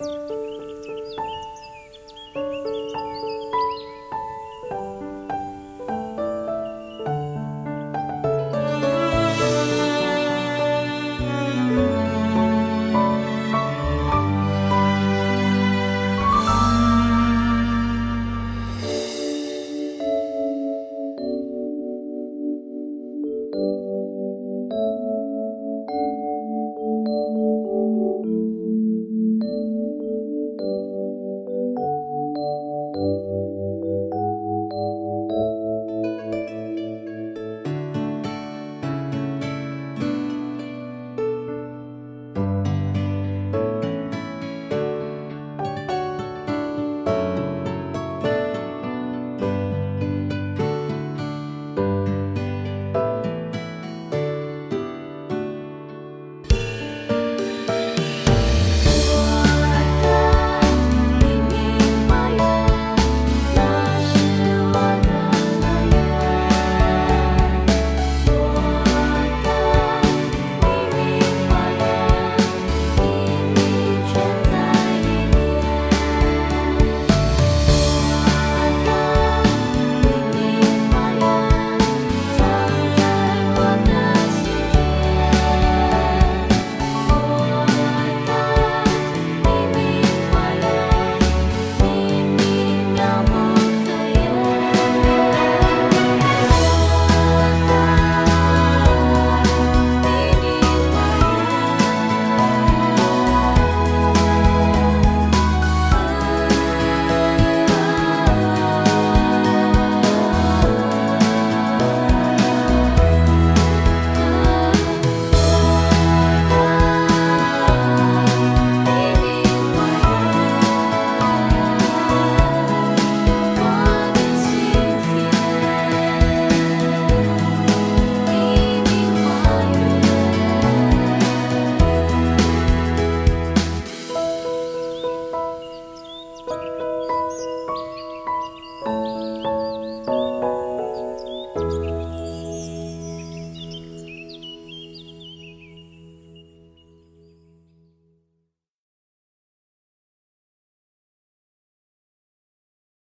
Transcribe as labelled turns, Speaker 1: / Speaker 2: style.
Speaker 1: Música